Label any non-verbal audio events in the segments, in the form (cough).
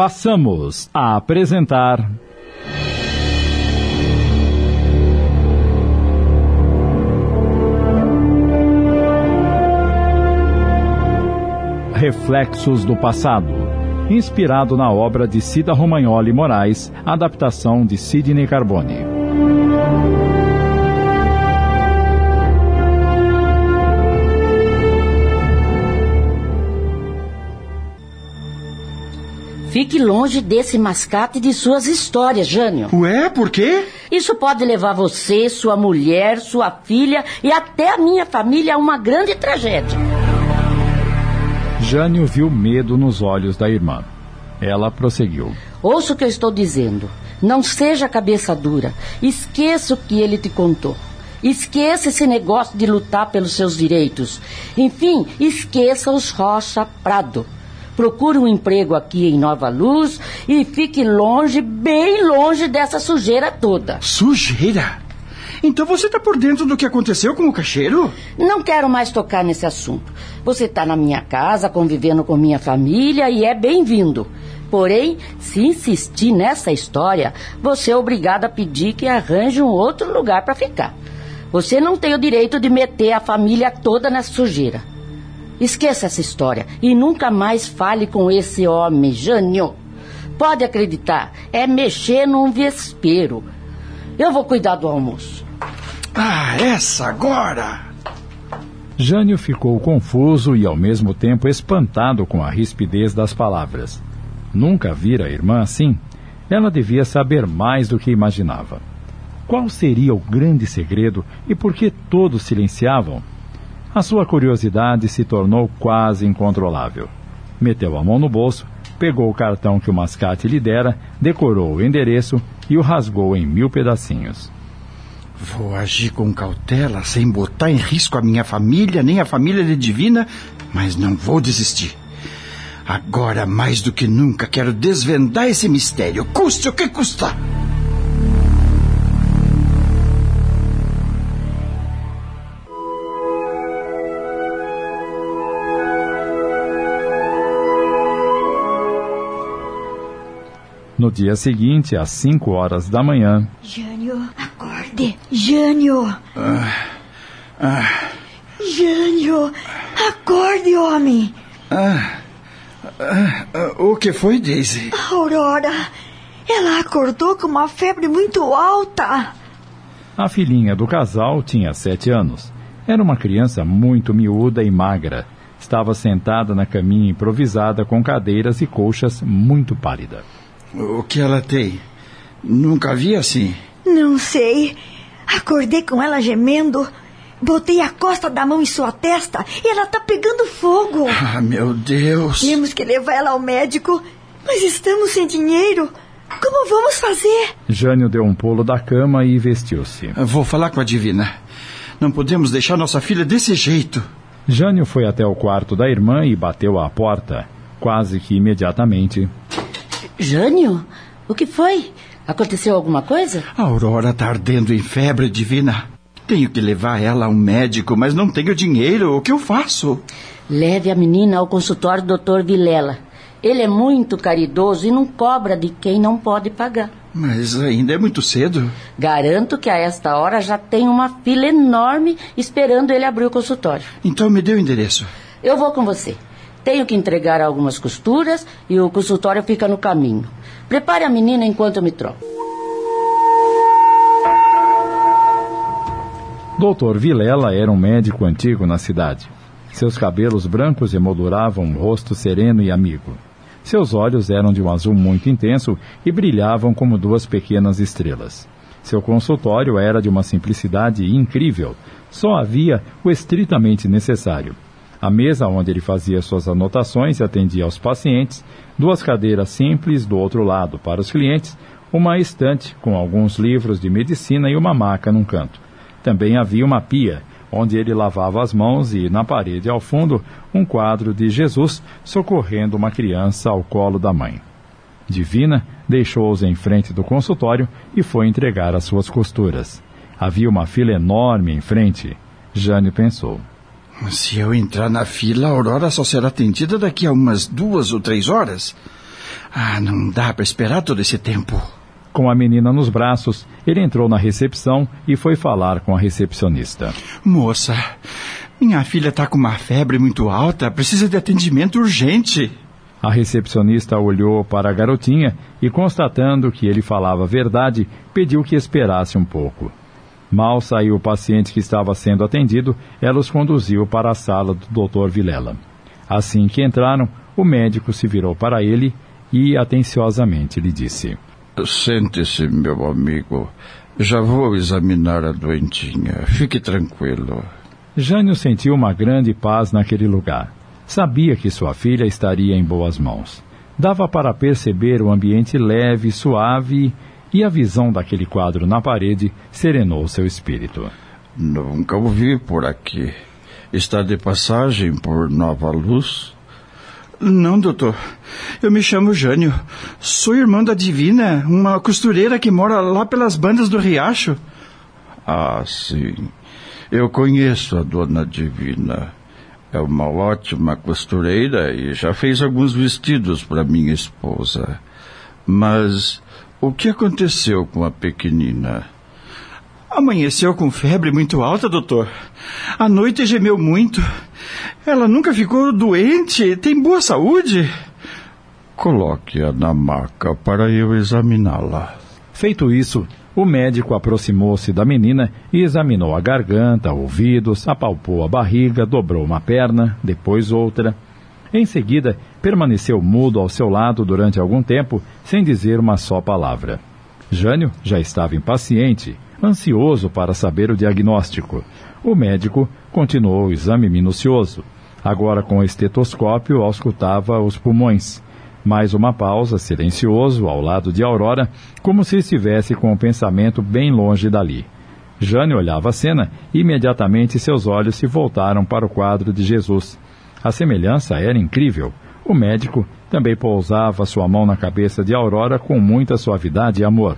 passamos a apresentar. Reflexos do Passado, inspirado na obra de Cida Romagnoli Moraes, adaptação de Sidney Carbone. Fique longe desse mascate e de suas histórias, Jânio. Ué, por quê? Isso pode levar você, sua mulher, sua filha e até a minha família a uma grande tragédia. Jânio viu medo nos olhos da irmã. Ela prosseguiu. Ouça o que eu estou dizendo. Não seja cabeça dura. Esqueça o que ele te contou. Esqueça esse negócio de lutar pelos seus direitos. Enfim, esqueça os Rocha Prado procure um emprego aqui em Nova Luz e fique longe, bem longe dessa sujeira toda. Sujeira? Então você está por dentro do que aconteceu com o cacheiro? Não quero mais tocar nesse assunto. Você está na minha casa, convivendo com minha família e é bem-vindo. Porém, se insistir nessa história, você é obrigado a pedir que arranje um outro lugar para ficar. Você não tem o direito de meter a família toda nessa sujeira. Esqueça essa história e nunca mais fale com esse homem, Jânio. Pode acreditar, é mexer num vespeiro. Eu vou cuidar do almoço. Ah, essa agora! Jânio ficou confuso e ao mesmo tempo espantado com a rispidez das palavras. Nunca vira a irmã assim. Ela devia saber mais do que imaginava. Qual seria o grande segredo e por que todos silenciavam? A sua curiosidade se tornou quase incontrolável. Meteu a mão no bolso, pegou o cartão que o mascate lhe dera, decorou o endereço e o rasgou em mil pedacinhos. Vou agir com cautela, sem botar em risco a minha família, nem a família de Divina, mas não vou desistir. Agora, mais do que nunca, quero desvendar esse mistério, custe o que custar. No dia seguinte, às cinco horas da manhã. Jânio, acorde! Jânio! Ah, ah. Jânio, acorde, homem! Ah, ah, ah, o que foi, Daisy? Aurora, ela acordou com uma febre muito alta. A filhinha do casal tinha sete anos. Era uma criança muito miúda e magra. Estava sentada na caminha improvisada com cadeiras e colchas muito pálida. O que ela tem? Nunca vi assim. Não sei. Acordei com ela gemendo. Botei a costa da mão em sua testa e ela tá pegando fogo. (laughs) Ah, meu Deus. Temos que levar ela ao médico, mas estamos sem dinheiro. Como vamos fazer? Jânio deu um pulo da cama e vestiu-se. Vou falar com a Divina. Não podemos deixar nossa filha desse jeito. Jânio foi até o quarto da irmã e bateu à porta. Quase que imediatamente, Jânio? O que foi? Aconteceu alguma coisa? A Aurora está ardendo em febre divina. Tenho que levar ela a um médico, mas não tenho dinheiro. O que eu faço? Leve a menina ao consultório do Dr. Vilela. Ele é muito caridoso e não cobra de quem não pode pagar. Mas ainda é muito cedo. Garanto que a esta hora já tem uma fila enorme esperando ele abrir o consultório. Então me dê o endereço. Eu vou com você. Tenho que entregar algumas costuras e o consultório fica no caminho. Prepare a menina enquanto eu me troco. Doutor Vilela era um médico antigo na cidade. Seus cabelos brancos emolduravam um rosto sereno e amigo. Seus olhos eram de um azul muito intenso e brilhavam como duas pequenas estrelas. Seu consultório era de uma simplicidade incrível. Só havia o estritamente necessário a mesa onde ele fazia suas anotações e atendia aos pacientes, duas cadeiras simples do outro lado para os clientes, uma estante com alguns livros de medicina e uma maca num canto. Também havia uma pia, onde ele lavava as mãos e, na parede ao fundo, um quadro de Jesus socorrendo uma criança ao colo da mãe. Divina deixou-os em frente do consultório e foi entregar as suas costuras. Havia uma fila enorme em frente. Jane pensou. Se eu entrar na fila, a Aurora só será atendida daqui a umas duas ou três horas. Ah, não dá para esperar todo esse tempo. Com a menina nos braços, ele entrou na recepção e foi falar com a recepcionista. Moça, minha filha está com uma febre muito alta, precisa de atendimento urgente. A recepcionista olhou para a garotinha e, constatando que ele falava a verdade, pediu que esperasse um pouco. Mal saiu o paciente que estava sendo atendido, ela os conduziu para a sala do Dr. Vilela. Assim que entraram, o médico se virou para ele e atenciosamente lhe disse: Sente-se, meu amigo. Já vou examinar a doentinha. Fique tranquilo. Jânio sentiu uma grande paz naquele lugar. Sabia que sua filha estaria em boas mãos. Dava para perceber o ambiente leve, suave, e a visão daquele quadro na parede serenou seu espírito. Nunca o vi por aqui. Está de passagem por Nova Luz? Não, doutor. Eu me chamo Jânio. Sou irmão da Divina, uma costureira que mora lá pelas bandas do Riacho. Ah, sim. Eu conheço a dona Divina. É uma ótima costureira e já fez alguns vestidos para minha esposa. Mas o que aconteceu com a pequenina? Amanheceu com febre muito alta, doutor. À noite gemeu muito. Ela nunca ficou doente, tem boa saúde. Coloque-a na maca para eu examiná-la. Feito isso, o médico aproximou-se da menina e examinou a garganta, ouvidos, apalpou a barriga, dobrou uma perna, depois outra. Em seguida, permaneceu mudo ao seu lado durante algum tempo, sem dizer uma só palavra. Jânio já estava impaciente, ansioso para saber o diagnóstico. O médico continuou o exame minucioso. Agora, com o estetoscópio, auscultava os pulmões. Mais uma pausa, silencioso, ao lado de Aurora, como se estivesse com o pensamento bem longe dali. Jane olhava a cena e imediatamente seus olhos se voltaram para o quadro de Jesus. A semelhança era incrível. O médico também pousava sua mão na cabeça de Aurora com muita suavidade e amor.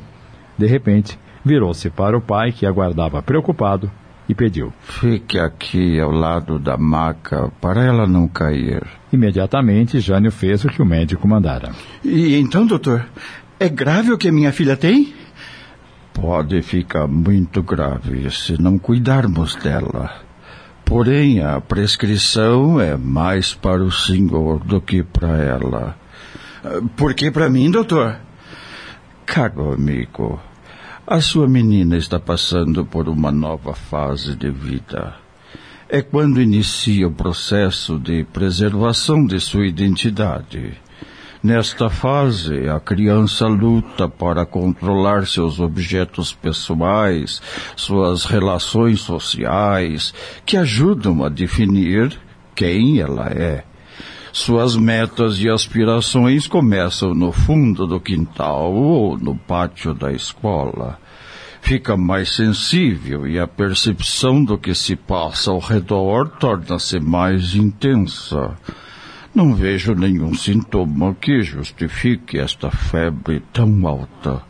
De repente, virou-se para o pai, que aguardava preocupado, e pediu: Fique aqui ao lado da maca para ela não cair. Imediatamente, Jânio fez o que o médico mandara. E então, doutor, é grave o que minha filha tem? Pode ficar muito grave se não cuidarmos dela. Porém, a prescrição é mais para o senhor do que para ela. Por que para mim, doutor? Caro amigo, a sua menina está passando por uma nova fase de vida. É quando inicia o processo de preservação de sua identidade. Nesta fase, a criança luta para controlar seus objetos pessoais, suas relações sociais, que ajudam a definir quem ela é. Suas metas e aspirações começam no fundo do quintal ou no pátio da escola. Fica mais sensível e a percepção do que se passa ao redor torna-se mais intensa. Não vejo nenhum sintoma que justifique esta febre tão alta.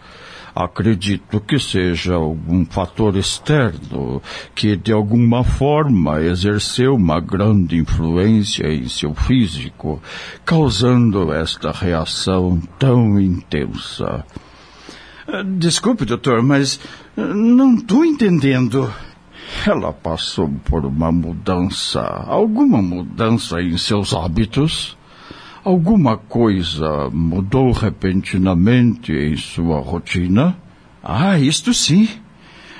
Acredito que seja algum fator externo que de alguma forma exerceu uma grande influência em seu físico, causando esta reação tão intensa. Desculpe, doutor, mas não estou entendendo. Ela passou por uma mudança, alguma mudança em seus hábitos? Alguma coisa mudou repentinamente em sua rotina? Ah, isto sim.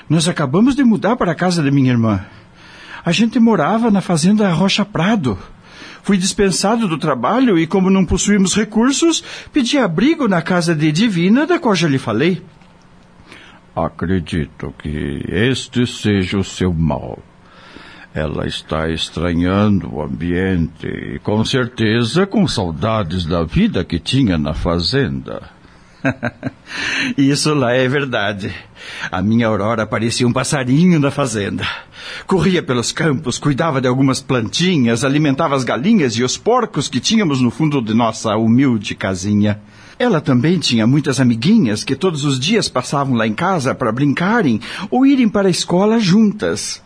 Nós acabamos de mudar para a casa de minha irmã. A gente morava na fazenda Rocha Prado. Fui dispensado do trabalho e, como não possuímos recursos, pedi abrigo na casa de Divina, da qual já lhe falei. Acredito que este seja o seu mal. Ela está estranhando o ambiente e com certeza com saudades da vida que tinha na fazenda. (laughs) Isso lá é verdade. A minha Aurora parecia um passarinho na fazenda. Corria pelos campos, cuidava de algumas plantinhas, alimentava as galinhas e os porcos que tínhamos no fundo de nossa humilde casinha. Ela também tinha muitas amiguinhas que todos os dias passavam lá em casa para brincarem ou irem para a escola juntas.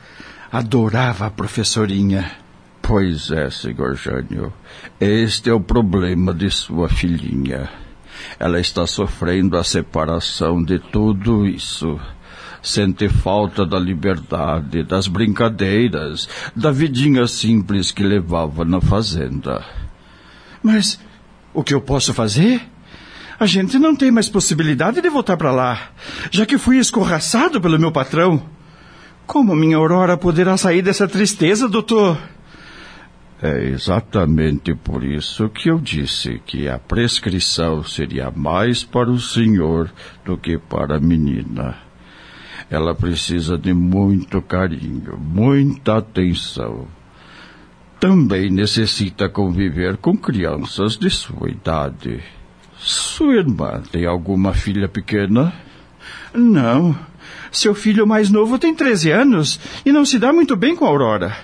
Adorava a professorinha. Pois é, senhor Jânio. Este é o problema de sua filhinha. Ela está sofrendo a separação de tudo isso. Sente falta da liberdade, das brincadeiras, da vidinha simples que levava na fazenda. Mas o que eu posso fazer? A gente não tem mais possibilidade de voltar para lá, já que fui escorraçado pelo meu patrão. Como minha Aurora poderá sair dessa tristeza, doutor? É exatamente por isso que eu disse que a prescrição seria mais para o senhor do que para a menina. Ela precisa de muito carinho, muita atenção. Também necessita conviver com crianças de sua idade. Sua irmã tem alguma filha pequena? Não. Seu filho mais novo tem 13 anos e não se dá muito bem com a Aurora.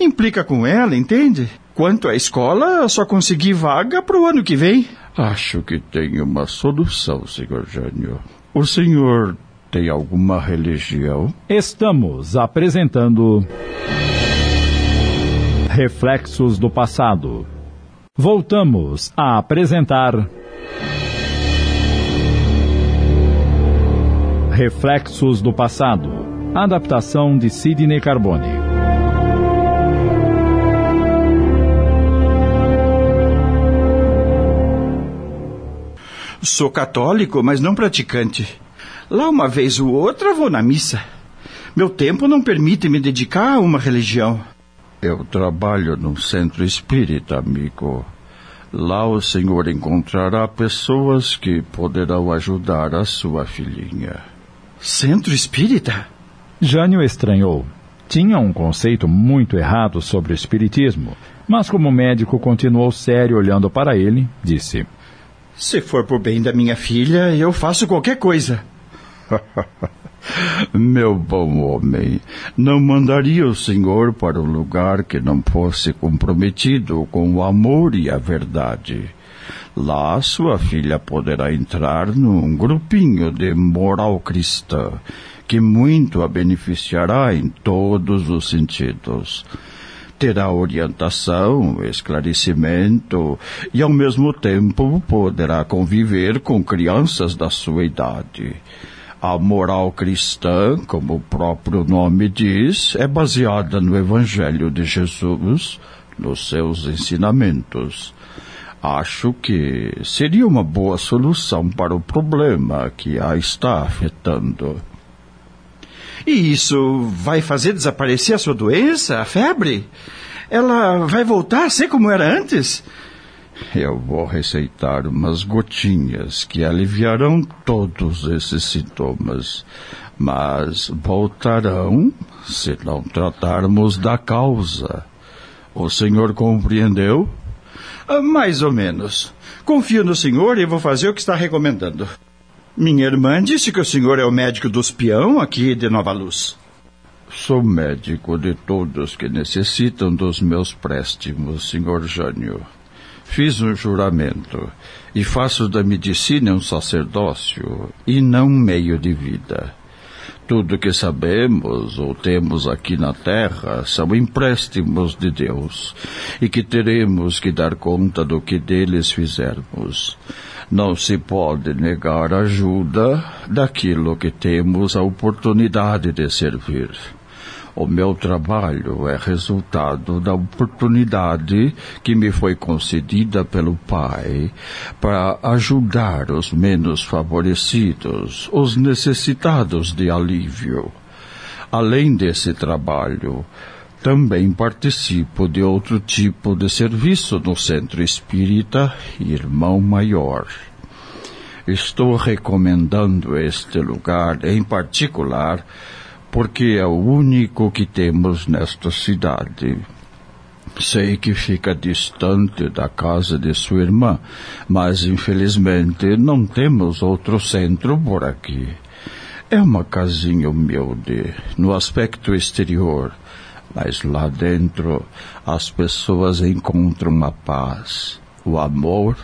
Implica com ela, entende? Quanto à escola, só consegui vaga para o ano que vem. Acho que tem uma solução, senhor Jânio. O senhor tem alguma religião? Estamos apresentando. Reflexos do passado. Voltamos a apresentar. Reflexos do Passado. Adaptação de Sidney Carbone. Sou católico, mas não praticante. Lá uma vez ou outra vou na missa. Meu tempo não permite me dedicar a uma religião. Eu trabalho num centro espírita, amigo. Lá o senhor encontrará pessoas que poderão ajudar a sua filhinha. Centro espírita? Jânio estranhou. Tinha um conceito muito errado sobre o espiritismo, mas como o médico continuou sério olhando para ele, disse: Se for por bem da minha filha, eu faço qualquer coisa. (laughs) Meu bom homem, não mandaria o senhor para um lugar que não fosse comprometido com o amor e a verdade. Lá sua filha poderá entrar num grupinho de moral cristã que muito a beneficiará em todos os sentidos. Terá orientação, esclarecimento e, ao mesmo tempo, poderá conviver com crianças da sua idade. A moral cristã, como o próprio nome diz, é baseada no Evangelho de Jesus, nos seus ensinamentos acho que seria uma boa solução para o problema que a está afetando. E isso vai fazer desaparecer a sua doença, a febre? Ela vai voltar a ser como era antes? Eu vou receitar umas gotinhas que aliviarão todos esses sintomas, mas voltarão se não tratarmos da causa. O senhor compreendeu? Ah, mais ou menos. Confio no senhor e vou fazer o que está recomendando. Minha irmã disse que o senhor é o médico dos peão aqui de Nova Luz. Sou médico de todos que necessitam dos meus préstimos, senhor Jânio. Fiz um juramento e faço da medicina um sacerdócio e não um meio de vida. Tudo que sabemos ou temos aqui na terra são empréstimos de Deus e que teremos que dar conta do que deles fizermos. Não se pode negar ajuda daquilo que temos a oportunidade de servir. O meu trabalho é resultado da oportunidade que me foi concedida pelo Pai para ajudar os menos favorecidos, os necessitados de alívio. Além desse trabalho, também participo de outro tipo de serviço no Centro Espírita Irmão Maior. Estou recomendando este lugar em particular porque é o único que temos nesta cidade. Sei que fica distante da casa de sua irmã, mas infelizmente não temos outro centro por aqui. É uma casinha humilde, no aspecto exterior, mas lá dentro as pessoas encontram a paz, o amor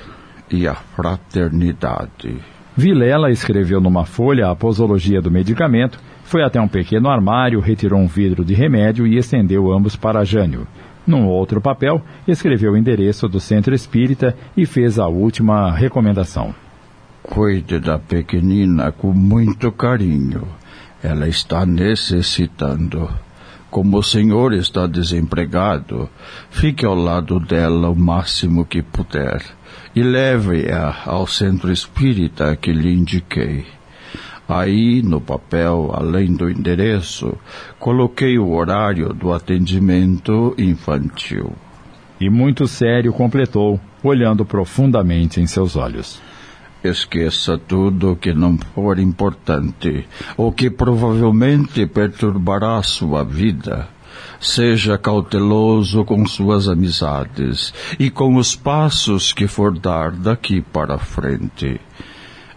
e a fraternidade. Vilela escreveu numa folha a posologia do medicamento foi até um pequeno armário, retirou um vidro de remédio e estendeu ambos para Jânio. Num outro papel, escreveu o endereço do centro espírita e fez a última recomendação. Cuide da pequenina com muito carinho. Ela está necessitando. Como o senhor está desempregado, fique ao lado dela o máximo que puder e leve-a ao centro espírita que lhe indiquei. Aí, no papel, além do endereço, coloquei o horário do atendimento infantil. E muito sério completou, olhando profundamente em seus olhos. Esqueça tudo que não for importante ou que provavelmente perturbará sua vida. Seja cauteloso com suas amizades e com os passos que for dar daqui para frente.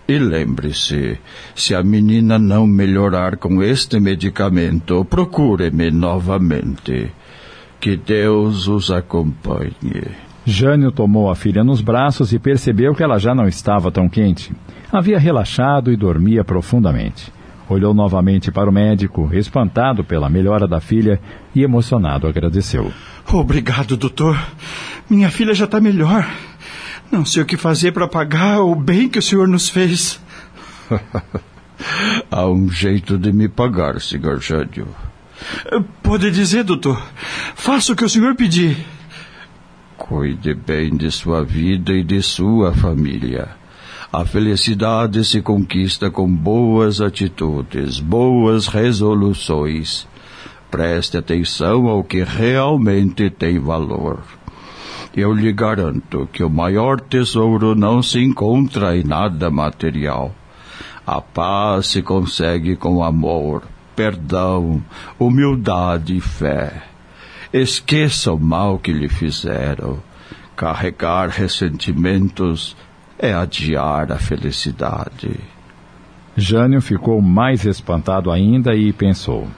E lembre-se, se a menina não melhorar com este medicamento, procure-me novamente. Que Deus os acompanhe. Jânio tomou a filha nos braços e percebeu que ela já não estava tão quente. Havia relaxado e dormia profundamente. Olhou novamente para o médico, espantado pela melhora da filha e emocionado agradeceu. Obrigado, doutor. Minha filha já está melhor. Não sei o que fazer para pagar o bem que o senhor nos fez. (laughs) Há um jeito de me pagar, senhor Jânio. Pode dizer, doutor. Faça o que o senhor pedir. Cuide bem de sua vida e de sua família. A felicidade se conquista com boas atitudes, boas resoluções. Preste atenção ao que realmente tem valor. Eu lhe garanto que o maior tesouro não se encontra em nada material. A paz se consegue com amor, perdão, humildade e fé. Esqueça o mal que lhe fizeram. Carregar ressentimentos é adiar a felicidade. Jânio ficou mais espantado ainda e pensou: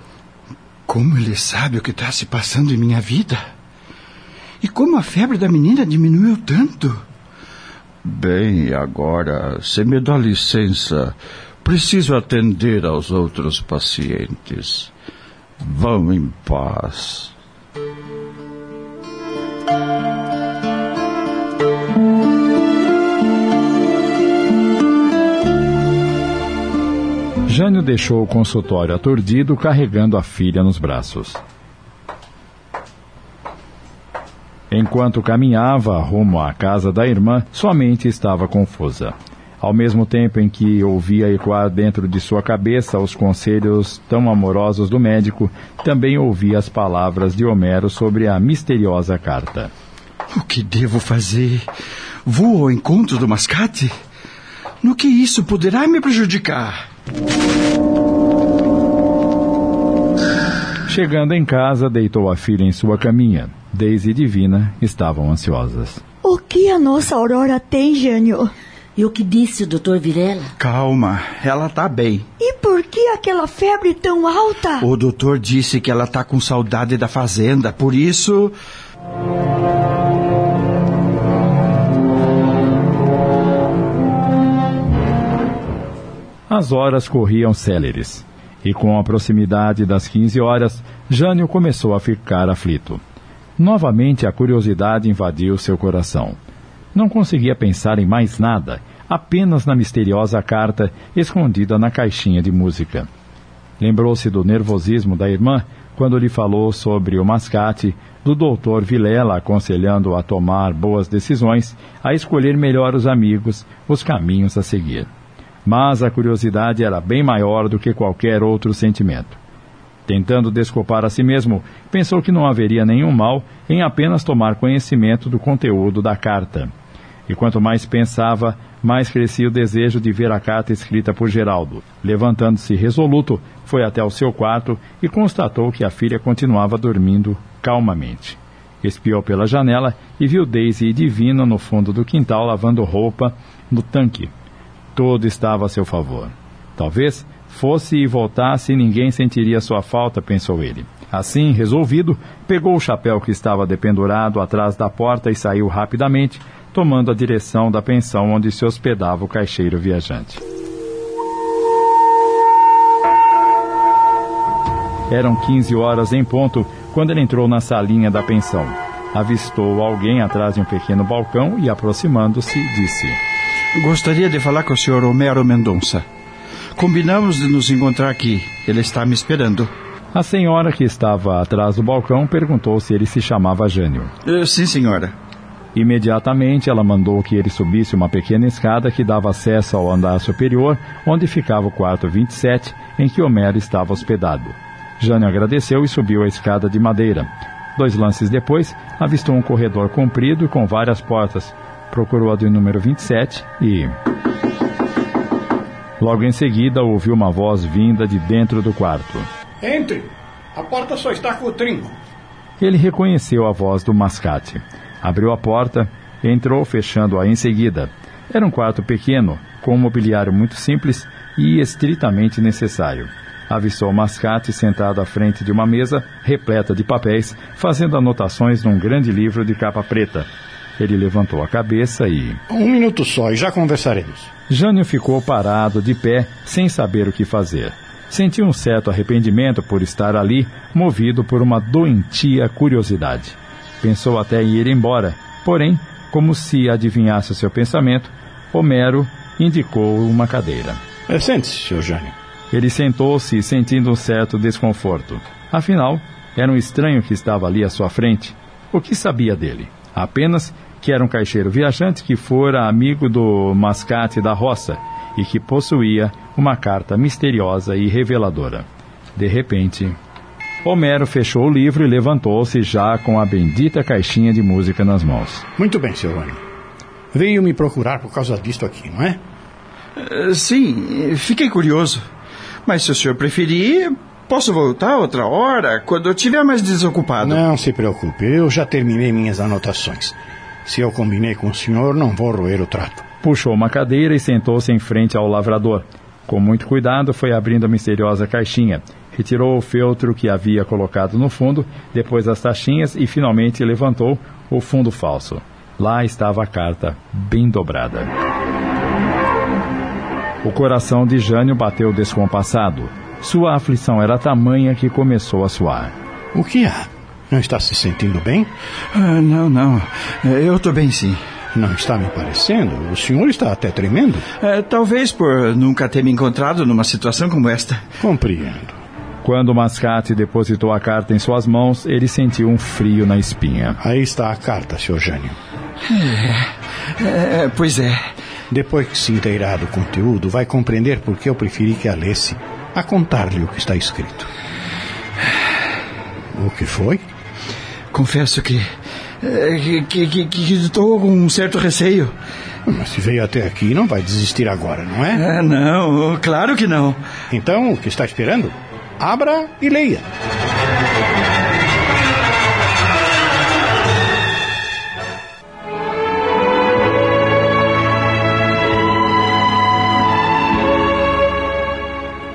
Como ele sabe o que está se passando em minha vida? E como a febre da menina diminuiu tanto? Bem, agora, se me dá licença, preciso atender aos outros pacientes. Vão em paz. Jânio deixou o consultório aturdido, carregando a filha nos braços. Enquanto caminhava rumo à casa da irmã, sua mente estava confusa. Ao mesmo tempo em que ouvia ecoar dentro de sua cabeça os conselhos tão amorosos do médico, também ouvia as palavras de Homero sobre a misteriosa carta. O que devo fazer? Vou ao encontro do mascate? No que isso poderá me prejudicar? Chegando em casa, deitou a filha em sua caminha. Daisy e Divina estavam ansiosas. O que a nossa Aurora tem, Jânio? E o que disse o doutor Virela? Calma, ela tá bem. E por que aquela febre tão alta? O doutor disse que ela tá com saudade da fazenda, por isso. As horas corriam céleres, e com a proximidade das 15 horas, Jânio começou a ficar aflito. Novamente a curiosidade invadiu seu coração. Não conseguia pensar em mais nada, apenas na misteriosa carta escondida na caixinha de música. Lembrou-se do nervosismo da irmã quando lhe falou sobre o mascate, do doutor Vilela aconselhando a tomar boas decisões, a escolher melhor os amigos, os caminhos a seguir. Mas a curiosidade era bem maior do que qualquer outro sentimento. Tentando desculpar a si mesmo, pensou que não haveria nenhum mal em apenas tomar conhecimento do conteúdo da carta. E quanto mais pensava, mais crescia o desejo de ver a carta escrita por Geraldo. Levantando-se resoluto, foi até o seu quarto e constatou que a filha continuava dormindo calmamente. Espiou pela janela e viu Daisy e Divina no fundo do quintal lavando roupa no tanque. Tudo estava a seu favor. Talvez fosse e voltasse ninguém sentiria sua falta, pensou ele. Assim, resolvido, pegou o chapéu que estava dependurado atrás da porta e saiu rapidamente, tomando a direção da pensão onde se hospedava o caixeiro viajante. Eram 15 horas em ponto quando ele entrou na salinha da pensão. Avistou alguém atrás de um pequeno balcão e, aproximando-se, disse: Gostaria de falar com o senhor Homero Mendonça. Combinamos de nos encontrar aqui. Ele está me esperando. A senhora que estava atrás do balcão perguntou se ele se chamava Jânio. Uh, sim, senhora. Imediatamente ela mandou que ele subisse uma pequena escada que dava acesso ao andar superior, onde ficava o quarto 27, em que Homero estava hospedado. Jânio agradeceu e subiu a escada de madeira. Dois lances depois, avistou um corredor comprido com várias portas. Procurou a do número 27 e. Logo em seguida, ouviu uma voz vinda de dentro do quarto. Entre! A porta só está com o trinco. Ele reconheceu a voz do mascate. Abriu a porta, entrou fechando-a em seguida. Era um quarto pequeno, com um mobiliário muito simples e estritamente necessário. Avistou o mascate sentado à frente de uma mesa repleta de papéis, fazendo anotações num grande livro de capa preta. Ele levantou a cabeça e. Um minuto só e já conversaremos. Jânio ficou parado, de pé, sem saber o que fazer. Sentiu um certo arrependimento por estar ali, movido por uma doentia curiosidade. Pensou até em ir embora, porém, como se adivinhasse o seu pensamento, Homero indicou uma cadeira. É, Sente-se, Sr. Jânio. Ele sentou-se, sentindo um certo desconforto. Afinal, era um estranho que estava ali à sua frente. O que sabia dele? Apenas que era um caixeiro viajante que fora amigo do mascate da roça e que possuía uma carta misteriosa e reveladora. De repente, Homero fechou o livro e levantou-se já com a bendita caixinha de música nas mãos. Muito bem, Sr. Jânio. Veio me procurar por causa disto aqui, não é? Uh, sim, fiquei curioso. Mas se o senhor preferir, posso voltar outra hora, quando eu estiver mais desocupado. Não se preocupe, eu já terminei minhas anotações. Se eu combinei com o senhor, não vou roer o trato. Puxou uma cadeira e sentou-se em frente ao lavrador. Com muito cuidado, foi abrindo a misteriosa caixinha. Retirou o feltro que havia colocado no fundo, depois as taxinhas e finalmente levantou o fundo falso. Lá estava a carta, bem dobrada. O coração de Jânio bateu descompassado. Sua aflição era tamanha que começou a suar. O que há? Não está se sentindo bem? Ah, não, não. Eu estou bem sim. Não está me parecendo. O senhor está até tremendo. É, talvez por nunca ter me encontrado numa situação como esta. Compreendo. Quando o mascate depositou a carta em suas mãos, ele sentiu um frio na espinha. Aí está a carta, Sr. Jânio. É, é, pois é. Depois que se inteirar do conteúdo, vai compreender por que eu preferi que a lesse a contar-lhe o que está escrito. O que foi? Confesso que. que, que, que estou com um certo receio. Mas se veio até aqui, não vai desistir agora, não é? Ah, não, claro que não. Então, o que está esperando? Abra e leia.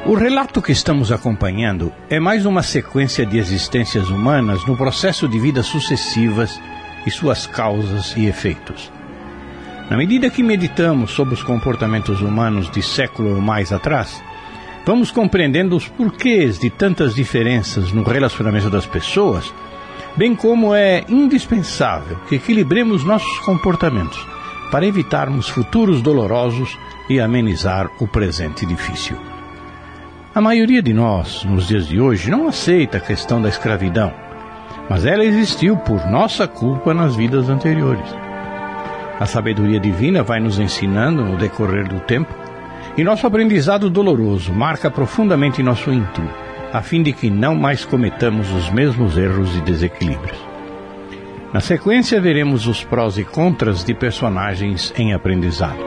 O relato que estamos acompanhando é mais uma sequência de existências humanas no processo de vidas sucessivas e suas causas e efeitos. Na medida que meditamos sobre os comportamentos humanos de século ou mais atrás, vamos compreendendo os porquês de tantas diferenças no relacionamento das pessoas, bem como é indispensável que equilibremos nossos comportamentos para evitarmos futuros dolorosos e amenizar o presente difícil. A maioria de nós, nos dias de hoje, não aceita a questão da escravidão, mas ela existiu por nossa culpa nas vidas anteriores. A sabedoria divina vai nos ensinando no decorrer do tempo, e nosso aprendizado doloroso marca profundamente nosso íntimo, a fim de que não mais cometamos os mesmos erros e desequilíbrios. Na sequência, veremos os prós e contras de personagens em aprendizado.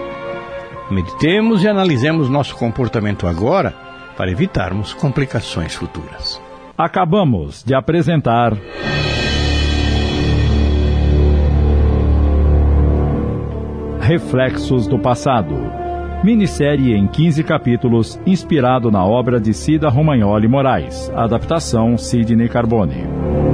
Meditemos e analisemos nosso comportamento agora para evitarmos complicações futuras. Acabamos de apresentar. Reflexos do Passado. Minissérie em 15 capítulos, inspirado na obra de Cida Romagnoli Moraes. Adaptação Sidney Carbone.